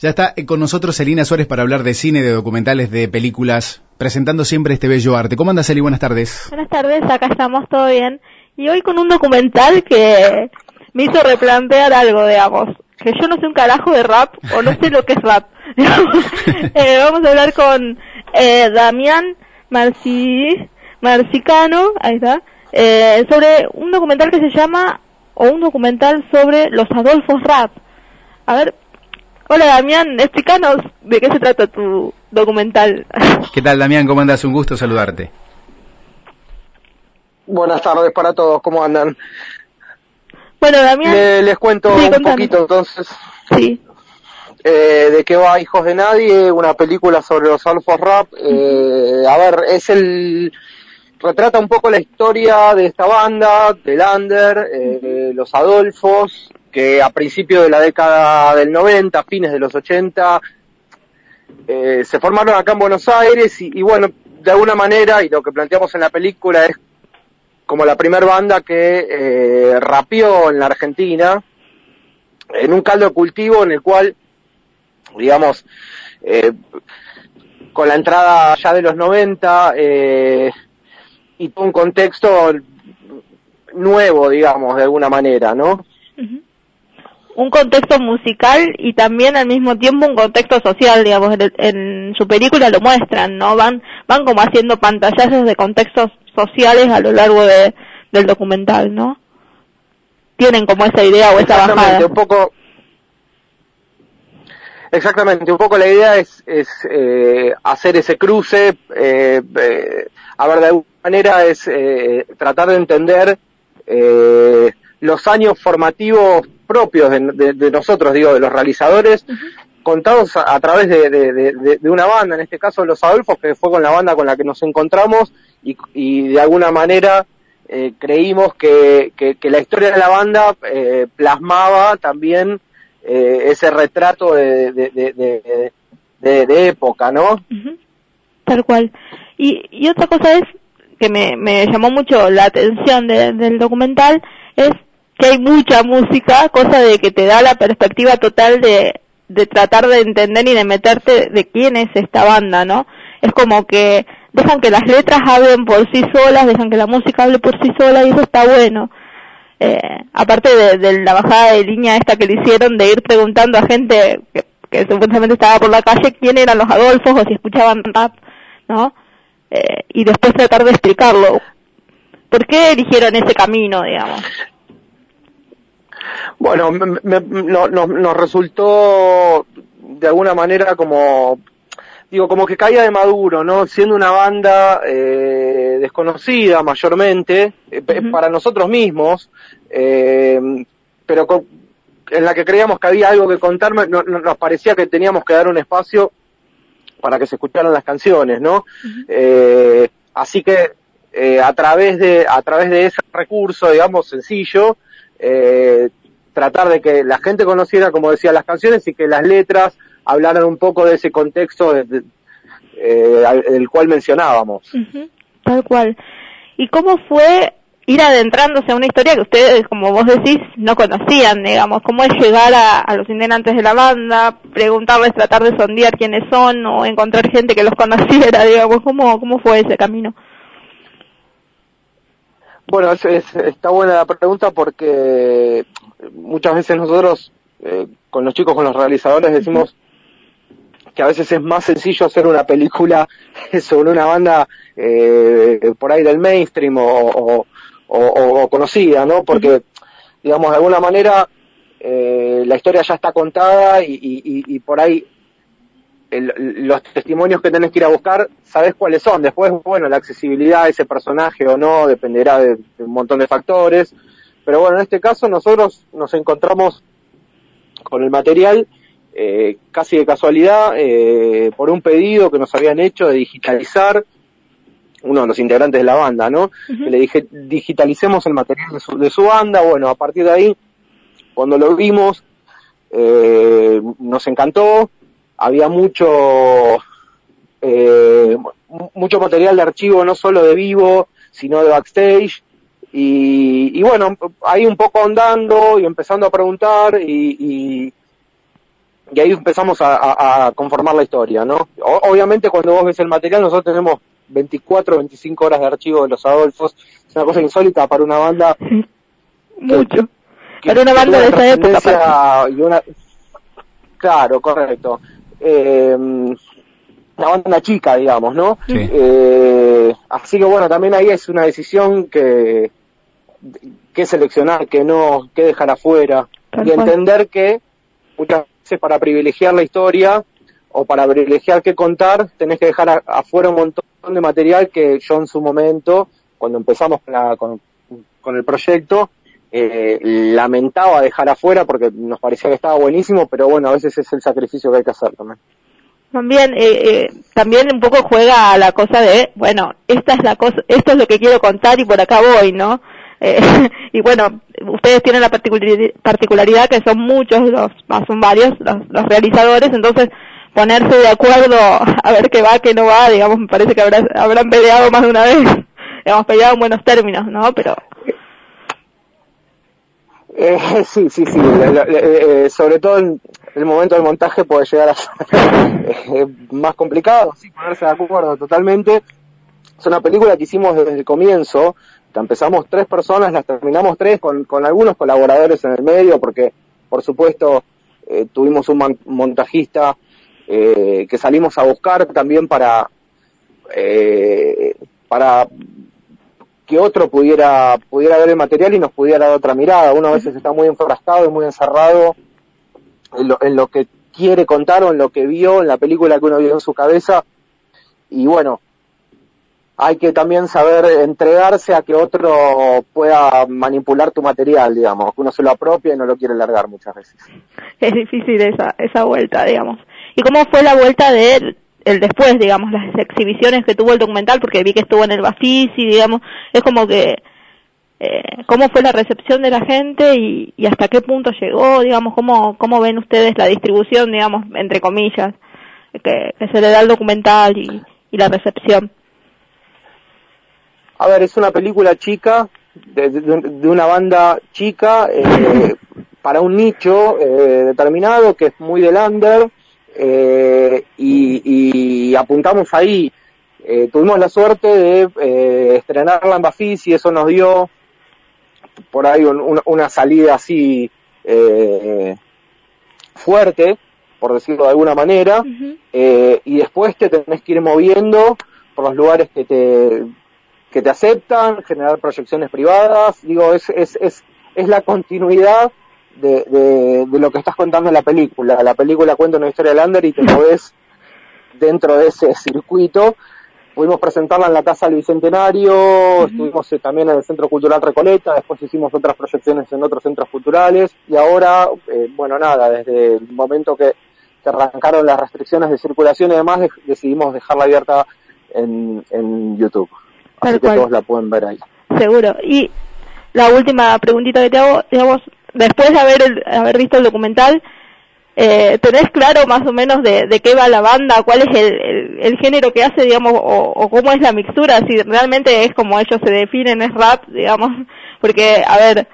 Ya está con nosotros Elina Suárez para hablar de cine, de documentales, de películas, presentando siempre este bello arte. ¿Cómo andas, Eli? Buenas tardes. Buenas tardes, acá estamos, todo bien. Y hoy con un documental que me hizo replantear algo, digamos. Que yo no sé un carajo de rap, o no sé lo que es rap. eh, vamos a hablar con eh, Damián Marci, ahí está, eh, sobre un documental que se llama, o un documental sobre los Adolfos Rap. A ver, Hola Damián, explícanos de qué se trata tu documental. ¿Qué tal Damián? ¿Cómo andas? Un gusto saludarte. Buenas tardes para todos, ¿cómo andan? Bueno Damián... les cuento un poquito entonces. Sí. Eh, de qué va Hijos de Nadie, una película sobre los Alfos Rap. Eh, a ver, es el retrata un poco la historia de esta banda, de Lander, eh, los Adolfos, que a principios de la década del 90, fines de los 80, eh, se formaron acá en Buenos Aires y, bueno, de alguna manera, y lo que planteamos en la película es como la primera banda que eh, rapeó en la Argentina, en un caldo de cultivo en el cual, digamos, eh, con la entrada ya de los 90 eh, y un contexto nuevo, digamos, de alguna manera, ¿no? Un contexto musical y también al mismo tiempo un contexto social, digamos, en, su película lo muestran, ¿no? Van, van como haciendo pantallazos de contextos sociales a lo largo de, del documental, ¿no? Tienen como esa idea o esa bajada. Un poco, Exactamente, un poco la idea es, es eh, hacer ese cruce, eh, eh, a ver, de alguna manera es eh, tratar de entender eh, los años formativos propios de, nosotros, digo, de los realizadores, contados a, través de, una banda, en este caso Los Adolfos, que fue con la banda con la que nos encontramos y, de alguna manera eh, creímos que, la historia de la banda eh, plasmaba también eh, ese retrato de, época, ¿no? Tal cual. Y, y otra cosa es que me, me llamó mucho la atención del documental es que hay mucha música, cosa de que te da la perspectiva total de, de tratar de entender y de meterte de quién es esta banda, ¿no? Es como que dejan que las letras hablen por sí solas, dejan que la música hable por sí sola y eso está bueno. Eh, aparte de, la bajada de línea esta que le hicieron de ir preguntando a gente que, que supuestamente estaba por la calle quién eran los Adolfos o si escuchaban rap, ¿no? Eh, y después tratar de explicarlo. ¿Por qué eligieron ese camino, digamos? Bueno, nos resultó de alguna manera como, digo, como que caía de maduro, ¿no? Siendo una banda eh, desconocida mayormente, eh, para nosotros mismos, eh, pero en la que creíamos que había algo que contar, nos parecía que teníamos que dar un espacio para que se escucharan las canciones, ¿no? así que a través de a través de ese recurso, digamos, sencillo, eh, tratar de que la gente conociera, como decía, las canciones y que las letras hablaran un poco de ese contexto de, eh, cual mencionábamos. Tal cual. ¿Y cómo fue ir adentrándose a una historia que ustedes, como vos decís, no conocían, digamos? ¿Cómo es llegar a, los integrantes de la banda, preguntarles, tratar de sondear quiénes son o encontrar gente que los conociera, digamos? ¿Cómo, cómo fue ese camino? Bueno, es, está buena la pregunta porque muchas veces nosotros, eh, con los chicos, con los realizadores, decimos que a veces es más sencillo hacer una película sobre una banda eh, por ahí del mainstream o, conocida, ¿no? Porque, digamos, de alguna manera eh, la historia ya está contada y por ahí los testimonios que tenés que ir a buscar, sabes cuáles son. Después, bueno, la accesibilidad a ese personaje o no dependerá de, un montón de factores. Pero bueno, en este caso nosotros nos encontramos con el material eh, casi de casualidad eh, por un pedido que nos habían hecho de digitalizar uno de los integrantes de la banda, ¿no? Que le dije, digitalicemos el material de su, de su banda. Bueno, a partir de ahí, cuando lo vimos, eh, nos encantó había mucho, eh, mucho material de archivo, no solo de vivo, sino de backstage. Y, bueno, ahí un poco andando y empezando a preguntar y, y ahí empezamos a, conformar la historia, ¿no? obviamente cuando vos ves el material, nosotros tenemos 24, 25 horas de archivo de los Adolfos, es una cosa insólita para una banda. Mucho. para una banda de esa época. Y una... Claro, correcto. Eh, una banda chica, digamos, ¿no? Eh, así que bueno, también ahí es una decisión que, que seleccionar, que no, que dejar afuera. y entender que muchas para privilegiar la historia o para privilegiar qué contar, tenés que dejar afuera un montón de material que yo en su momento, cuando empezamos con, con, el proyecto, eh, lamentaba dejar afuera porque nos parecía que estaba buenísimo, pero bueno, a veces es el sacrificio que hay que hacer también. También, eh, eh, también un poco juega la cosa de, bueno, esta es la cosa, esto es lo que quiero contar y por acá voy, ¿no? Eh, y bueno, ustedes tienen la particularidad que son muchos, los, son varios los, realizadores, entonces ponerse de acuerdo a ver qué va, qué no va, digamos, me parece que habrá, habrán peleado más de una vez, hemos peleado en buenos términos, ¿no? Pero... Eh, sí, sí, sí, eh, sobre todo en el momento del montaje puede llegar a ser más complicado, sí, ponerse de acuerdo totalmente. Es una película que hicimos desde el comienzo, empezamos tres personas, las terminamos tres con, con algunos colaboradores en el medio, porque por supuesto eh, tuvimos un montajista eh, que salimos a buscar también para eh, para que otro pudiera pudiera ver el material y nos pudiera dar otra mirada. Uno a veces está muy enfrascado y muy encerrado en lo, en lo que quiere contar o en lo que vio en la película que uno vio en su cabeza. Y bueno, hay que también saber entregarse a que otro pueda manipular tu material, digamos, que uno se lo apropia y no lo quiere largar muchas veces. Es difícil esa, esa vuelta, digamos. ¿Y cómo fue la vuelta de el después, digamos, las exhibiciones que tuvo el documental? Porque vi que estuvo en el Bafisi, digamos, es como que, eh, ¿cómo fue la recepción de la gente y, y hasta qué punto llegó, digamos, cómo, cómo ven ustedes la distribución, digamos, entre comillas, que, se le da al documental y, y la recepción? A ver, es una película chica, de, una banda chica, eh, para un nicho eh, determinado que es muy del under, eh, y, apuntamos ahí. tuvimos la suerte de estrenarla en Bafis y eso nos dio por ahí una salida así fuerte, por decirlo de alguna manera, y después te tenés que ir moviendo por los lugares que te que te aceptan, generar proyecciones privadas, digo, es, es, es, es la continuidad de, de, lo que estás contando en la película. La película cuenta una historia de Lander y te ves dentro de ese circuito. Pudimos presentarla en la Casa del Bicentenario, estuvimos eh, también en el Centro Cultural Recoleta, después hicimos otras proyecciones en otros centros culturales y ahora, eh, bueno, nada, desde el momento que, que arrancaron las restricciones de circulación y demás, decidimos dejarla abierta en, en YouTube. Así que todos la pueden ver ahí. Seguro. Y la última preguntita que te hago, digamos, después de haber, haber visto el documental, eh, ¿tenés claro más o menos de, de qué va la banda? ¿Cuál es el, el, género que hace, digamos, o, o, cómo es la mixtura? Si realmente es como ellos se definen, es rap, digamos, porque, a ver,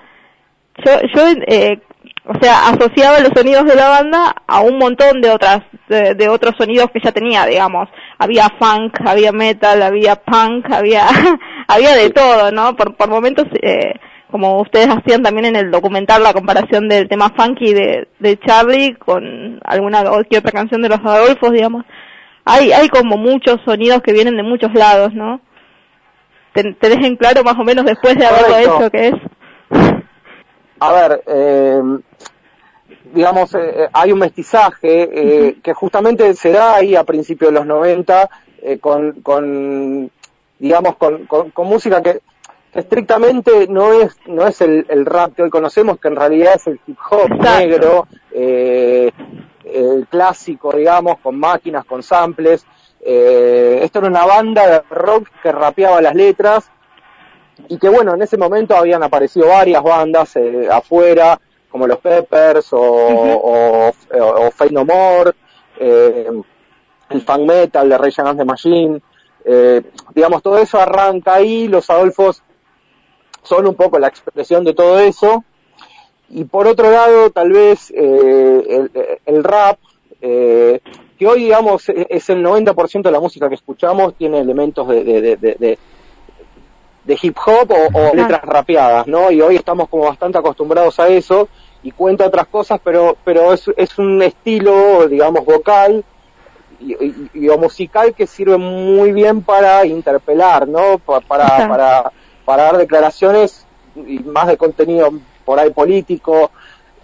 yo, yo eh, o sea, asociaba los sonidos de la banda a un montón de otras, de, otros sonidos que ya tenía, digamos. Había funk, había metal, había punk, había, había de todo, ¿no? Por, por momentos, eh, como ustedes hacían también en el documental la comparación del tema funky de, de Charlie con alguna otra canción de los Adolfos, digamos. Hay, hay como muchos sonidos que vienen de muchos lados, ¿no? ¿Te, dejen claro más o menos después de haberlo hecho qué es? A ver, eh, digamos, eh, eh, hay un mestizaje eh, que justamente se da ahí a principios de los 90 con, con, digamos, con, con, música que, estrictamente no es no es el, el, rap que hoy conocemos, que en realidad es el hip hop negro, el clásico, digamos, con máquinas, con samples. esto era una banda de rock que rapeaba las letras y que bueno, en ese momento habían aparecido varias bandas afuera, como los Peppers o, o, o, No More, eh, el fan metal de Rage Against the Machine, eh, digamos, todo eso arranca ahí, los Adolfos son un poco la expresión de todo eso, y por otro lado, tal vez eh, el, el, rap, eh, que hoy, digamos, e-, es el 90% de la música que escuchamos, tiene elementos de, de, de, de hip hop o, letras rapeadas, ¿no? Y hoy estamos como bastante acostumbrados a eso y cuenta otras cosas, pero, pero es, es un estilo, digamos, vocal y, o musical que sirve muy bien para interpelar, ¿no? Para, para, para, dar declaraciones y más de contenido por ahí político.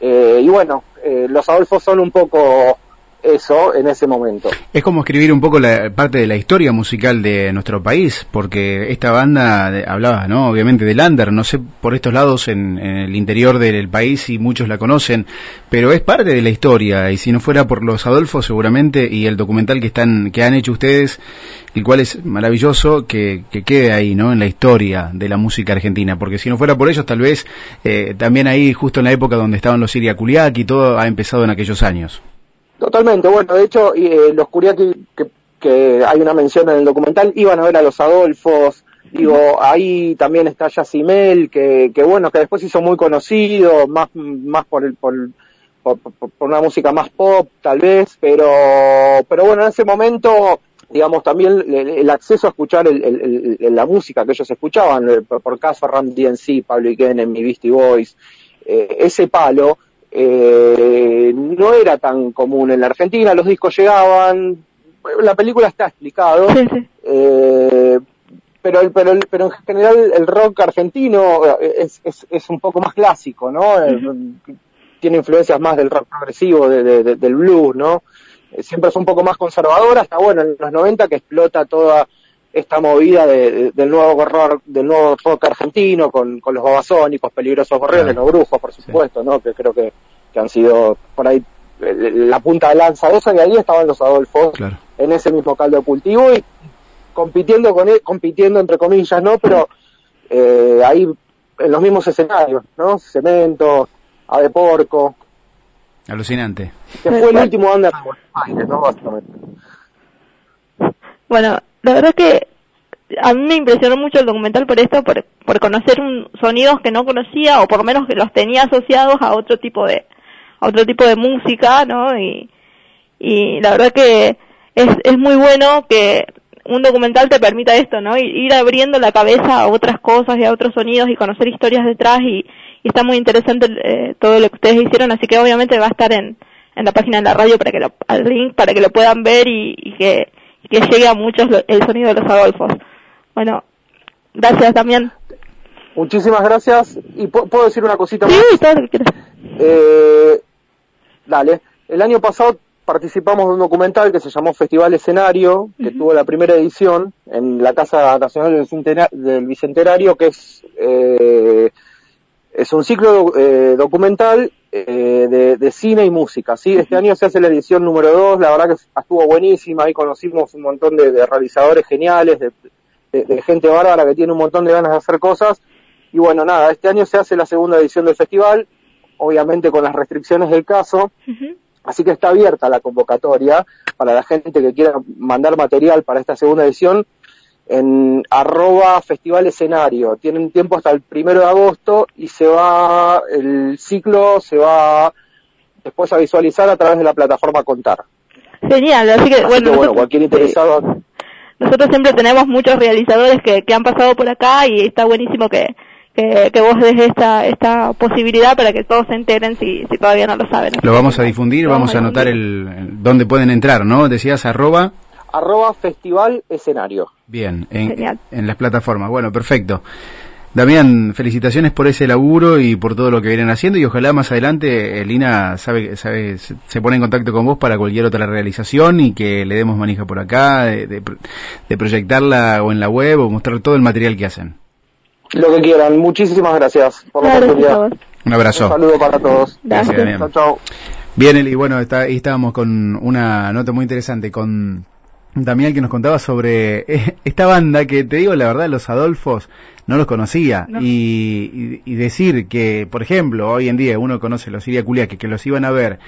Eh, y bueno, eh, los Adolfos son un poco eso en ese momento. Es como escribir un poco la parte de la historia musical de nuestro país, porque esta banda hablaba, ¿no? Obviamente de Lander, no sé por estos lados en, el interior del país y muchos la conocen, pero es parte de la historia y si no fuera por los Adolfos seguramente y el documental que están que han hecho ustedes, el cual es maravilloso que, quede ahí, ¿no? En la historia de la música argentina, porque si no fuera por ellos tal vez eh, también ahí justo en la época donde estaban los Siria Culiac y todo ha empezado en aquellos años. Totalmente, bueno, de hecho, eh, los Curiaki, que, que hay una mención en el documental, iban a ver a los Adolfos, digo, ahí también está Yacimel, que, que bueno, que después hizo muy conocido, más, más por el, por, por, una música más pop, tal vez, pero, pero bueno, en ese momento, digamos, también el, acceso a escuchar el, la música que ellos escuchaban, eh, por, caso Ram DNC, Pablo Iken, mi Beastie Boys, eh, ese palo, eh, no era tan común en la Argentina, los discos llegaban, la película está explicado, Eh, pero, pero, pero en general el rock argentino es, es, es un poco más clásico, ¿no? Eh, tiene influencias más del rock progresivo, de, del blues, ¿no? Eh, siempre es un poco más conservador, hasta bueno, en los 90 que explota toda esta movida de, del nuevo rock, del nuevo rock argentino con, con los babasónicos, peligrosos gorriones, los brujos, por supuesto, ¿no? Que creo que, que han sido por ahí la punta de lanza de eso y ahí estaban los Adolfos en ese mismo caldo de cultivo y compitiendo con él, compitiendo entre comillas, ¿no? Pero eh, ahí en los mismos escenarios, ¿no? Cemento, Ave Porco. Alucinante. Que fue el último under de Buenos Aires, ¿no? Básicamente. Bueno, la verdad que a mí me impresionó mucho el documental por esto, por, por conocer un, sonidos que no conocía o por lo menos que los tenía asociados a otro tipo de a otro tipo de música, ¿no? Y, y la verdad que es, es muy bueno que un documental te permita esto, ¿no? Ir abriendo la cabeza a otras cosas y a otros sonidos y conocer historias detrás y, está muy interesante eh, todo lo que ustedes hicieron, así que obviamente va a estar en, en la página de la radio para que lo, al link para que lo puedan ver y, y que, que llegue a muchos el sonido de los Adolfos. Bueno, gracias también. Muchísimas gracias. ¿Y puedo decir una cosita más? Sí, que quieras. Eh, dale. El año pasado participamos de un documental que se llamó Festival Escenario, que tuvo la primera edición en la Casa Nacional del, Bicentenario, que es, eh, es un ciclo eh, documental eh, de, cine y música. ¿sí? Este año se hace la edición número 2, la verdad que estuvo buenísima, ahí conocimos un montón de realizadores geniales, de, de, gente bárbara que tiene un montón de ganas de hacer cosas. Y bueno, nada, este año se hace la segunda edición del festival, obviamente con las restricciones del caso. Así que está abierta la convocatoria para la gente que quiera mandar material para esta segunda edición en arroba festival escenario. Tienen tiempo hasta el primero de agosto y se va, el ciclo se va después a visualizar a través de la plataforma Contar. Genial, así que, bueno, bueno, cualquier interesado nosotros siempre tenemos muchos realizadores que, que han pasado por acá y está buenísimo que, que, vos des esta, esta posibilidad para que todos se enteren si, si todavía no lo saben. Lo vamos a difundir, vamos, a anotar el, dónde pueden entrar, ¿no? Decías arroba. Arroba festival escenario. Bien, en, en las plataformas. Bueno, perfecto. Damián, felicitaciones por ese laburo y por todo lo que vienen haciendo y ojalá más adelante eh, Lina sabe, sabe, se pone en contacto con vos para cualquier otra realización y que le demos manija por acá, de, proyectarla o en la web o mostrar todo el material que hacen. Lo que quieran. Muchísimas gracias por la oportunidad. Un abrazo. Un saludo para todos. Gracias. Damián. Chao, chao. Bien, Eli, bueno, está, ahí estábamos con una nota muy interesante con Damián que nos contaba sobre esta banda que te digo la verdad, los Adolfos no los conocía Y, decir que, por ejemplo, hoy en día uno conoce los Siria Culiaque que los iban a ver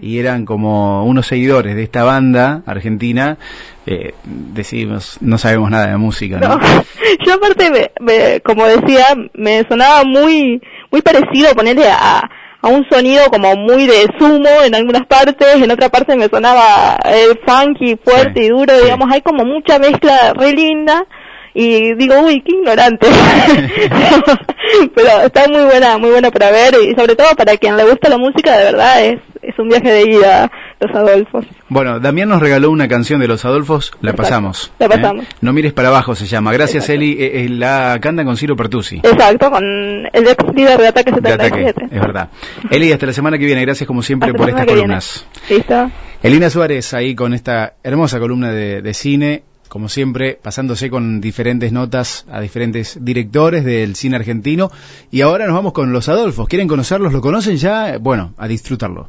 y eran como unos seguidores de esta banda argentina, eh, decimos, no sabemos nada de música. ¿no? Yo aparte, me, como decía, me sonaba muy muy parecido ponerle a a un sonido como muy de sumo en algunas partes, en otra parte me sonaba el funky, fuerte y duro, digamos, hay como mucha mezcla re linda y digo, uy, qué ignorante. Pero está muy buena, muy buena para ver y sobre todo para quien le gusta la música, de verdad es, es un viaje de ida Los Adolfos. Bueno, Damián nos regaló una canción de Los Adolfos, la pasamos. La pasamos. ¿eh? No mires para abajo se llama. Gracias Eli, eh, eh, la canta con Ciro Pertusi. Exacto, con el ex líder de Ataque 77. es verdad. Eli, hasta la semana que viene, gracias como siempre por estas columnas. Listo. Elina Suárez ahí con esta hermosa columna de, de cine como siempre, pasándose con diferentes notas a diferentes directores del cine argentino. Y ahora nos vamos con los Adolfos. ¿Quieren conocerlos? ¿Lo conocen ya? Bueno, a disfrutarlo.